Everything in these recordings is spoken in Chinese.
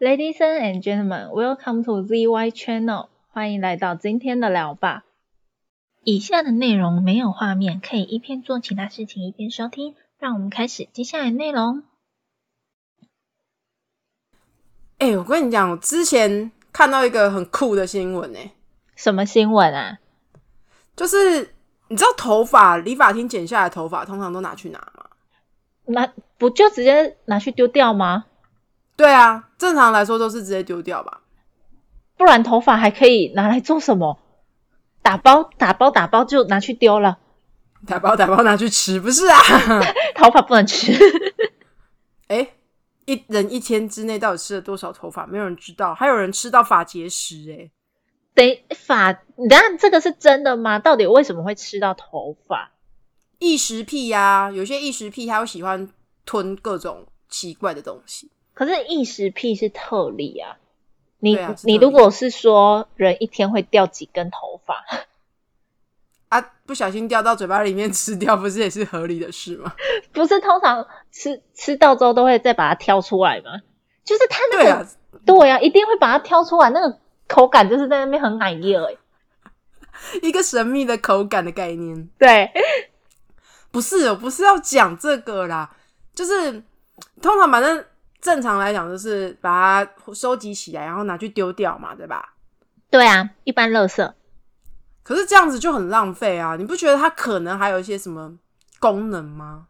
Ladies and gentlemen, welcome to ZY Channel，欢迎来到今天的聊吧。以下的内容没有画面，可以一边做其他事情一边收听。让我们开始接下来的内容。哎、我跟你讲，我之前看到一个很酷的新闻呢、什么新闻啊？就是你知道头发理发厅剪下来的头发通常都拿去哪吗？拿不就直接拿去丢掉吗？对啊，正常来说都是直接丢掉吧。不然头发还可以拿来做什么？打包、打包、打包就拿去丢了，打包打包拿去吃，不是啊？头发不能吃。哎、一人一天之内到底吃了多少头发？没有人知道，还有人吃到发结石哎、等一发，你等一下这个是真的吗？到底为什么会吃到头发？异食癖呀、有些异食癖他会喜欢吞各种奇怪的东西。可是异食癖是特例啊。你、你如果是说人一天会掉几根头发，啊，不小心掉到嘴巴里面吃掉，不是也是合理的事吗？不是通常吃吃到之后都会再把它挑出来吗？就是它那个对啊，一定会把它挑出来，那个口感就是在那边很奶叶哎。一个神秘的口感的概念。对，不是，我不是要讲这个啦，就是通常反正正常来讲，就是把它收集起来，然后拿去丢掉嘛，对吧？对啊，一般垃圾可是这样子就很浪费啊！你不觉得它可能还有一些什么功能吗？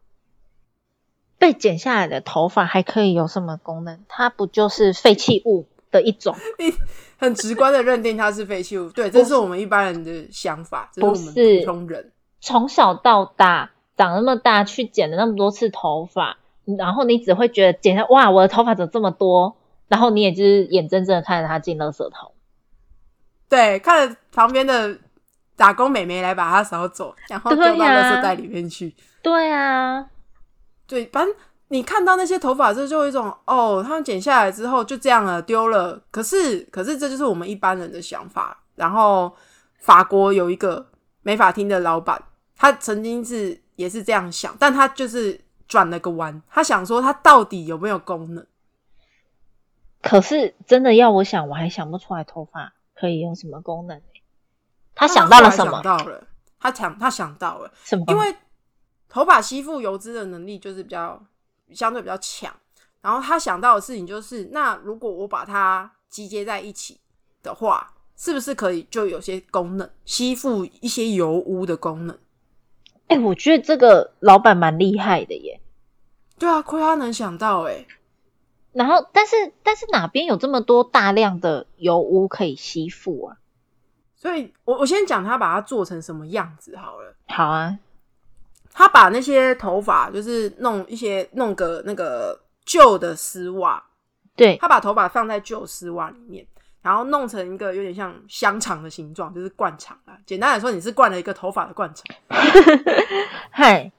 被剪下来的头发还可以有什么功能？它不就是废弃物的一种？很直观的认定它是废弃物，对，这是我们一般人的想法，这是我们不是普通人。从小到大长那么大，去剪了那么多次头发，然后你只会觉得剪下哇，我的头发怎么这么多？然后你也就是眼睁睁的看着它进垃圾桶。对，看着旁边的打工美眉来把它扫走，然后丢到垃圾袋里面去。对啊，对，反正你看到那些头发，这就有一种哦，他们剪下来之后就这样了，丢了。可是，可是这就是我们一般人的想法。然后，法国有一个美发厅的老板，他曾经是也是这样想，但他就是转了个弯，他想说他到底有没有功能？可是真的要我想，我还想不出来头发可以有什么功能、欸、他想到了什么想？到了，他想他想到了，什么？因为头发吸附油脂的能力就是比较相对比较强。然后他想到的事情就是，那如果我把它集结在一起的话，是不是可以就有些功能，吸附一些油污的功能？哎、我觉得这个老板蛮厉害的耶。对啊，亏他能想到哎、然后，但是但是哪边有这么多大量的油污可以吸附啊？所以我我先讲他把它做成什么样子好了。好啊，他把那些头发就是弄一些弄个那个旧的丝袜，对，他把头发放在旧丝袜里面，然后弄成一个有点像香肠的形状，就是灌肠啊。简单来说，你是灌了一个头发的灌肠，嗨，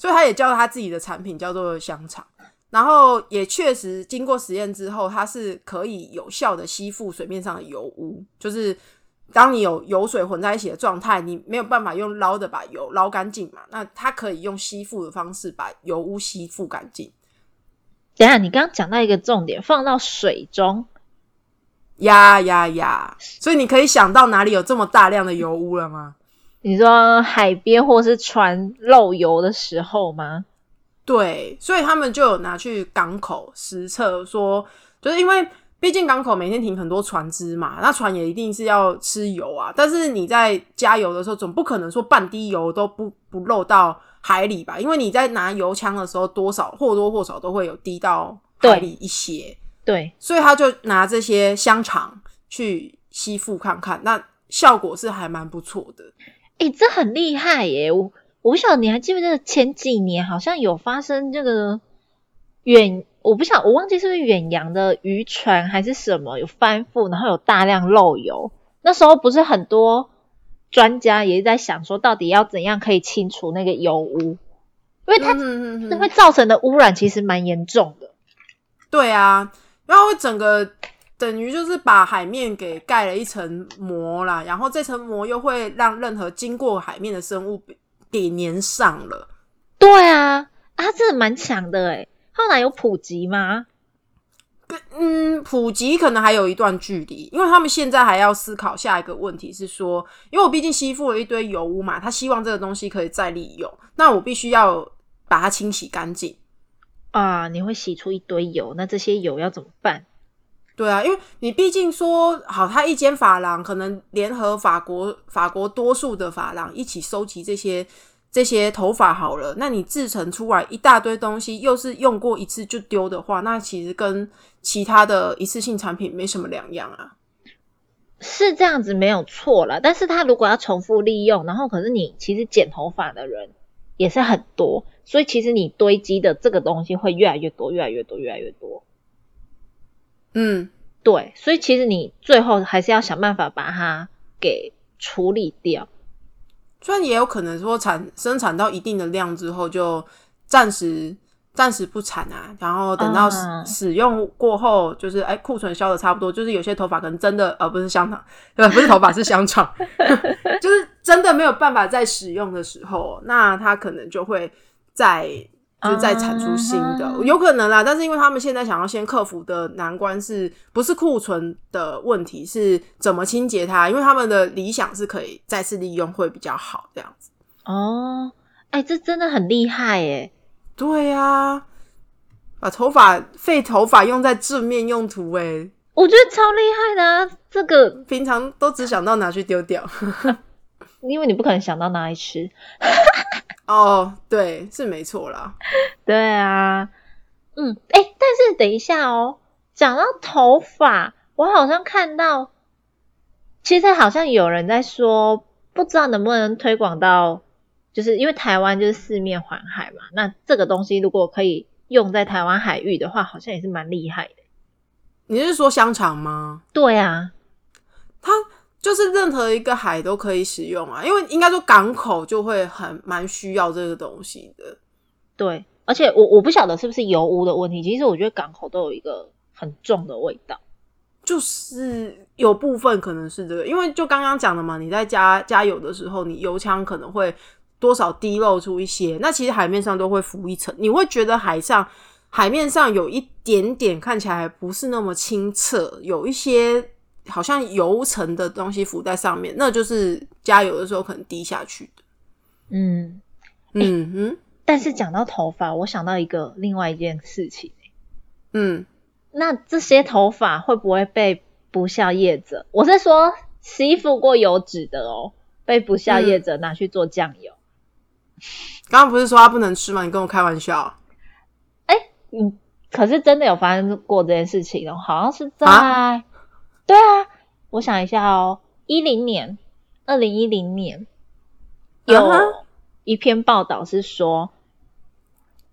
所以他也叫他自己的产品叫做香肠。然后也确实经过实验之后，它是可以有效的吸附水面上的油污，就是当你有油水混在一起的状态，你没有办法用捞的把油捞干净嘛，那它可以用吸附的方式把油污吸附干净。等下你刚刚讲到一个重点，放到水中，呀呀呀！所以你可以想到哪里有这么大量的油污了吗？你说海边或是船漏油的时候吗？对，所以他们就有拿去港口实测，说就是因为毕竟港口每天停很多船只嘛，那船也一定是要吃油啊。但是你在加油的时候，总不可能说半滴油都不不漏到海里吧？因为你在拿油枪的时候，多少或多或少都会有滴到海里一些。对，所以他就拿这些香肠去吸附看看，那效果是还蛮不错的。诶、这很厉害耶！我我不晓得你还记不记得前几年好像有发生这个远，我不晓我忘记是不是远洋的渔船还是什么有翻覆，然后有大量漏油。那时候不是很多专家也在想说，到底要怎样可以清除那个油污，因为它嗯这会造成的污染其实蛮严重的。对啊，然后会整个等于就是把海面给盖了一层膜啦，然后这层膜又会让任何经过海面的生物给给粘上了。对啊，啊，它真的蛮强的诶后来有普及吗？嗯，普及可能还有一段距离，因为他们现在还要思考下一个问题是说，因为我毕竟吸附了一堆油污嘛，他希望这个东西可以再利用，那我必须要把它清洗干净。啊，你会洗出一堆油，那这些油要怎么办？对啊，因为你毕竟说好，他一间发廊可能联合法国法国多数的发廊一起收集这些这些头发好了，那你制成出来一大堆东西，又是用过一次就丢的话，那其实跟其他的一次性产品没什么两样啊。是这样子没有错了，但是他如果要重复利用，然后可是你其实剪头发的人也是很多，所以其实你堆积的这个东西会越来越多，越来越多，越来越多。嗯，对，所以其实你最后还是要想办法把它给处理掉。虽然也有可能说产生产到一定的量之后，就暂时暂时不产啊，然后等到使嗯使用过后，就是哎库存消的差不多，就是有些头发可能真的呃不是香肠，对，不是头发是香肠，就是真的没有办法再使用的时候，那它可能就会再就是再产出新的，啊有可能啦。但是因为他们现在想要先克服的难关是不是库存的问题，是怎么清洁它？因为他们的理想是可以再次利用会比较好这样子。哦，哎，这真的很厉害耶！对呀、把头发废头发用在正面用途、哎，我觉得超厉害的啊！这个，平常都只想到拿去丢掉。因为你不可能想到拿来吃。哦，对，是没错啦。对啊，嗯，哎，但是等一下哦，讲到头发，我好像看到，其实好像有人在说，不知道能不能推广到，就是因为台湾就是四面环海嘛，那这个东西如果可以用在台湾海域的话，好像也是蛮厉害的。你是说香肠吗？对啊，它就是任何一个海都可以使用啊，因为应该说港口就会很蛮需要这个东西的。对，而且我我不晓得是不是油污的问题，其实我觉得港口都有一个很重的味道。就是有部分可能是这个，因为就刚刚讲的嘛，你在加加油的时候，你油枪可能会多少滴漏出一些，那其实海面上都会浮一层，你会觉得海上海面上有一点点看起来不是那么清澈，有一些好像油层的东西浮在上面，那就是加油的时候可能滴下去的。嗯，嗯哼，但是讲到头发，我想到一个另外一件事情。嗯，那这些头发会不会被不孝业者？我是说吸附过油脂的哦，被不孝业者拿去做酱油。刚刚不是说它不能吃吗？你跟我开玩笑。哎嗯，可是真的有发生过这件事情哦，好像是在、啊对啊，我想一下哦，一零年，二零一零年有一篇报道是说。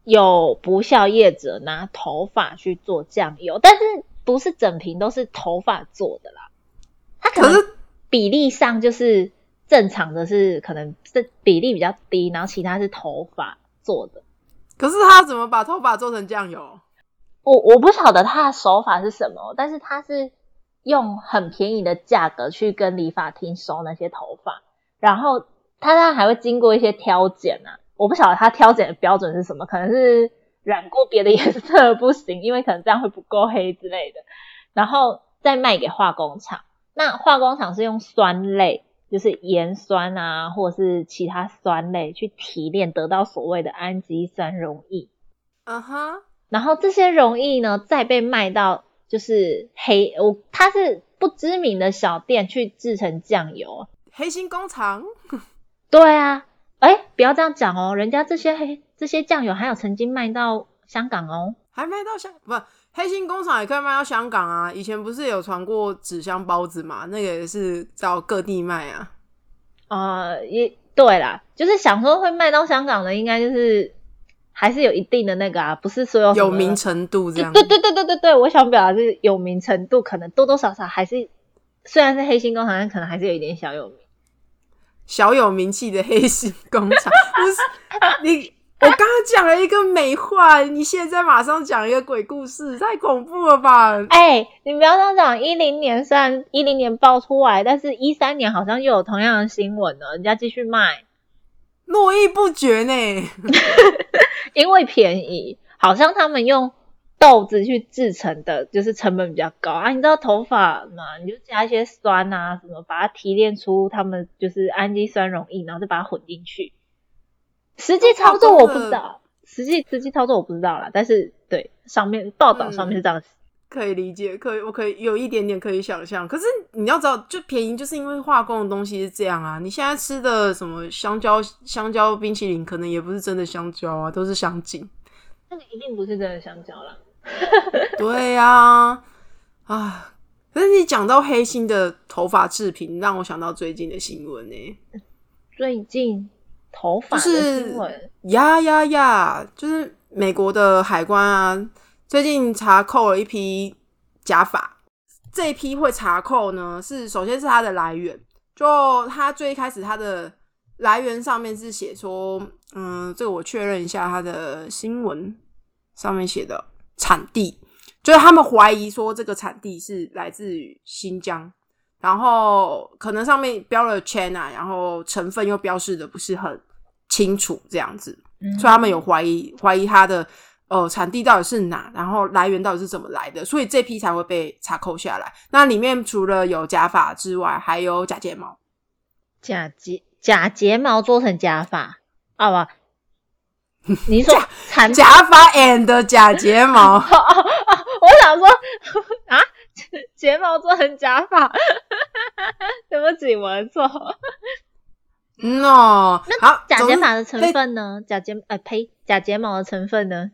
有不孝业者拿头发去做酱油，但是不是整瓶都是头发做的啦，它可能比例上就是正常的是可能这比例比较低，然后其他是头发做的。可是他怎么把头发做成酱油？我我不晓得他的手法是什么，但是他是用很便宜的价格去跟理发厅收那些头发，然后他当然还会经过一些挑拣啊。我不晓得他挑拣的标准是什么，可能是染过别的颜色不行，因为可能这样会不够黑之类的，然后再卖给化工厂。那化工厂是用酸类，就是盐酸啊，或者是其他酸类去提炼，得到所谓的氨基酸溶液。啊哈，然后这些溶液呢，再被卖到就是黑，我它是不知名的小店去制成酱油。黑心工厂。对啊，哎，不要这样讲哦，人家这些黑这些酱油还有曾经卖到香港哦。还卖到香不黑心工厂也可以卖到香港啊！以前不是有传过纸箱包子嘛？那个也是到各地卖啊。呃，也对啦，就是想说会卖到香港的，应该就是还是有一定的那个啊，不是所有有名程度这样。对对对对对对，我想表达是有名程度，可能多多少少还是虽然是黑心工厂，但可能还是有一点小有名。小有名气的黑心工厂，不是你。我刚刚讲了一个美话，你现在马上讲一个鬼故事，太恐怖了吧？哎、你不要这样讲，一零年虽然一零年爆出来，但是一三年好像又有同样的新闻了，人家继续卖，络绎不绝呢。因为便宜，好像他们用豆子去制成的，就是成本比较高啊。你知道头发嘛，你就加一些酸啊什么，把它提炼出他们就是氨基酸溶液，然后再把它混进去。实际操作我不知道，实际实际操作我不知道啦。但是对上面报道上面是这样子。可以理解，可以，我可以有一点点可以想象。可是你要知道，就便宜，就是因为化工的东西是这样啊。你现在吃的什么香蕉香蕉冰淇淋，可能也不是真的香蕉啊，都是香精。那个一定不是真的香蕉啦。对呀，啊！可是你讲到黑心的头发制品，让我想到最近的新闻呢。最近头发的新闻呀呀呀，就是美国的海关啊。最近查扣了一批假发，这一批会查扣呢，是首先是它的来源，就它最一开始它的来源上面是写说，嗯，这个我确认一下它的新闻上面写的产地，就是他们怀疑说这个产地是来自于新疆，然后可能上面标了 China，然后成分又标示的不是很清楚这样子，所以他们有怀疑怀疑它的。哦，产地到底是哪？然后来源到底是怎么来的？所以这批才会被查扣下来。那里面除了有假发之外，还有假睫毛。假睫假睫毛做成假发，好吧？你说产假发 and 假睫毛？我想说啊，睫毛做成假发，对不起，我的错。no，那，假睫毛的成分呢？假睫呃呸，假睫毛的成分呢？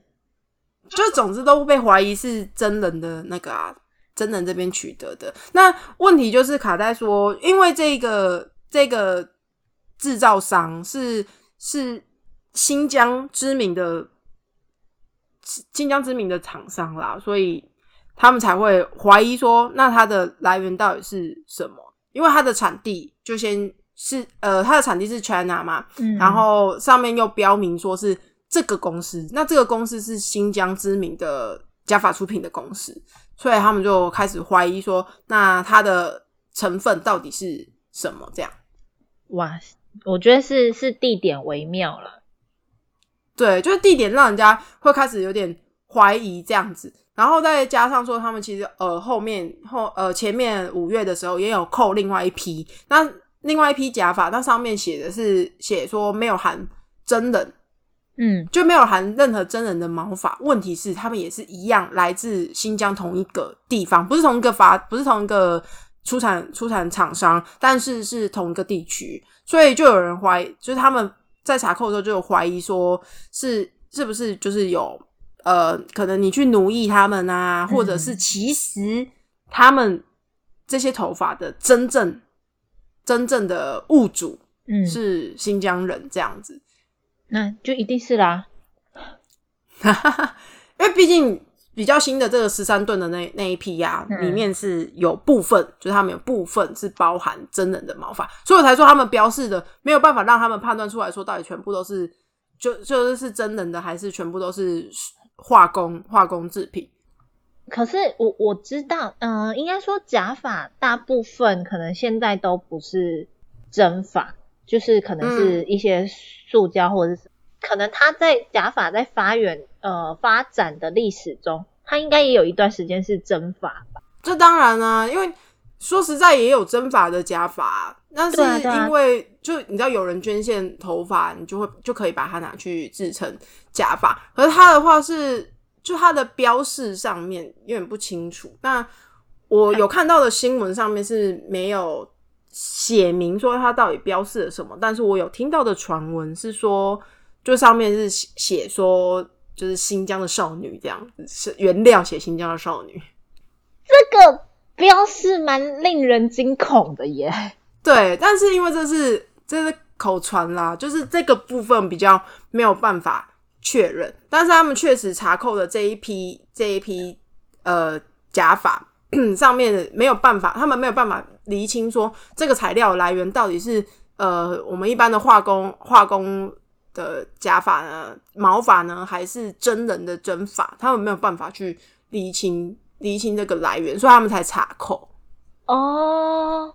就总之都被怀疑是真人的那个啊，真人这边取得的。那问题就是卡在说，因为这个这个制造商是是新疆知名的新疆知名的厂商啦，所以他们才会怀疑说，那它的来源到底是什么？因为它的产地就先是呃，它的产地是 China 嘛，嗯然后上面又标明说是。这个公司，那这个公司是新疆知名的假发出品的公司，所以他们就开始怀疑说，那它的成分到底是什么？这样，哇，我觉得是是地点微妙了，对，就是地点让人家会开始有点怀疑这样子，然后再加上说，他们其实呃后面后呃前面五月的时候也有扣另外一批，那另外一批假发，那上面写的是写说没有含真人。嗯，就没有含任何真人的毛发。问题是，他们也是一样来自新疆同一个地方，不是同一个发，不是同一个出产出产厂商，但是是同一个地区。所以就有人怀疑，就是他们在查扣的时候就有怀疑，说是是不是就是有呃，可能你去奴役他们啊，或者是其实他们这些头发的真正真正的物主，嗯，是新疆人这样子。那就一定是啦，因为毕竟比较新的这个十三吨的那那一批呀，里面是有部分，就是他们有部分是包含真人的毛发，所以我才说他们标示的没有办法让他们判断出来说到底全部都是就就是是真人的，还是全部都是化工化工制品。可是我我知道，嗯，应该说假发大部分可能现在都不是真发。就是可能是一些塑胶，或者是可能它在假发在发源呃发展的历史中，它应该也有一段时间是真发吧？这当然啊，因为说实在也有真发的假发，那是因为就你知道有人捐献头发，你就会就可以把它拿去制成假发。可是它的话是就它的标示上面有点不清楚。那我有看到的新闻上面是没有。写明说它到底标示了什么，但是我有听到的传闻是说，就上面是写说就是新疆的少女这样子，是原料写新疆的少女，这个标示蛮令人惊恐的耶。对，但是因为这是这是口传啦，就是这个部分比较没有办法确认，但是他们确实查扣的这一批这一批呃假发。上面没有办法，他们没有办法厘清说这个材料来源到底是呃我们一般的化工化工的假发呢毛发呢还是真人的真发，他们没有办法去厘清厘清这个来源，所以他们才查扣。哦，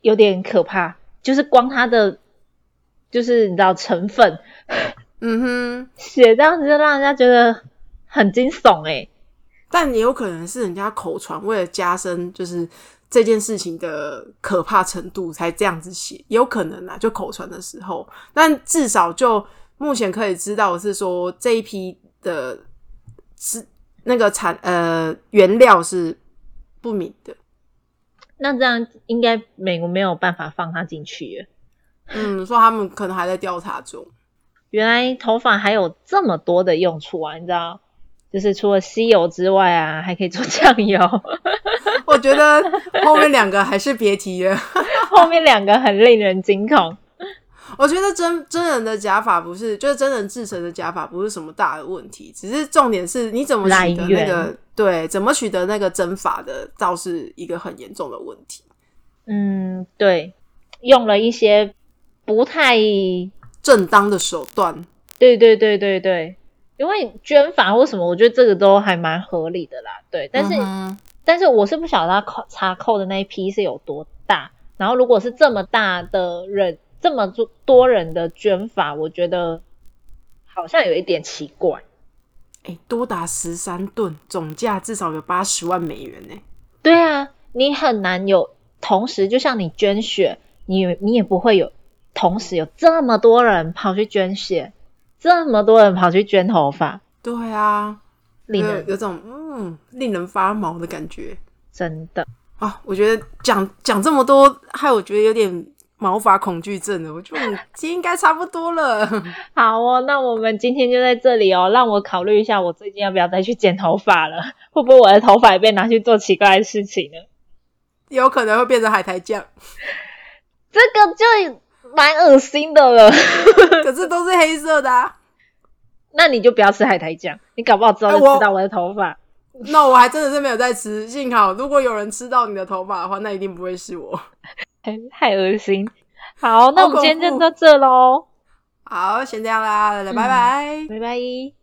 有点可怕，就是光它的就是你知道成分，嗯哼，写这样子就让人家觉得很惊悚哎。但也有可能是人家口传，为了加深就是这件事情的可怕程度才这样子写，也有可能啊，就口传的时候。但至少就目前可以知道的是说这一批的是那个产呃原料是不明的。那这样应该美国没有办法放他进去。嗯，说他们可能还在调查中。原来头发还有这么多的用处啊！你知道，就是除了稀油之外啊，还可以做酱油。我觉得后面两个还是别提了，后面两个很令人惊恐。我觉得真真人的假法不是，就是真人制成的假法不是什么大的问题，只是重点是你怎么取得那个对，怎么取得那个真法的，倒是一个很严重的问题。嗯，对，用了一些不太正当的手段。对对对对对，因为捐法或什么，我觉得这个都还蛮合理的啦。对，但是但是我是不晓得他扣查扣的那一批是有多大，然后如果是这么大的人。这么多多人的捐法，我觉得好像有一点奇怪。哎，多达十三吨，总价至少有八十万美元呢。对啊，你很难有同时，就像你捐血，你你也不会有同时有这么多人跑去捐血，这么多人跑去捐头发。对啊，令人有种嗯令人发毛的感觉。真的啊，我觉得讲讲这么多，害我觉得有点。毛发恐惧症了，我觉得 今天应该差不多了。好哦，那我们今天就在这里哦。让我考虑一下，我最近要不要再去剪头发了？会不会我的头发也被拿去做奇怪的事情呢？有可能会变成海苔酱，这个就蛮恶心的了。可是都是黑色的啊。那你就不要吃海苔酱，你搞不好之后就吃到我的头发。那我还真的是没有在吃。幸好，如果有人吃到你的头发的话，那一定不会是我。太恶心！好，那我们今天就到这喽。好，先这样啦，拜拜，拜拜。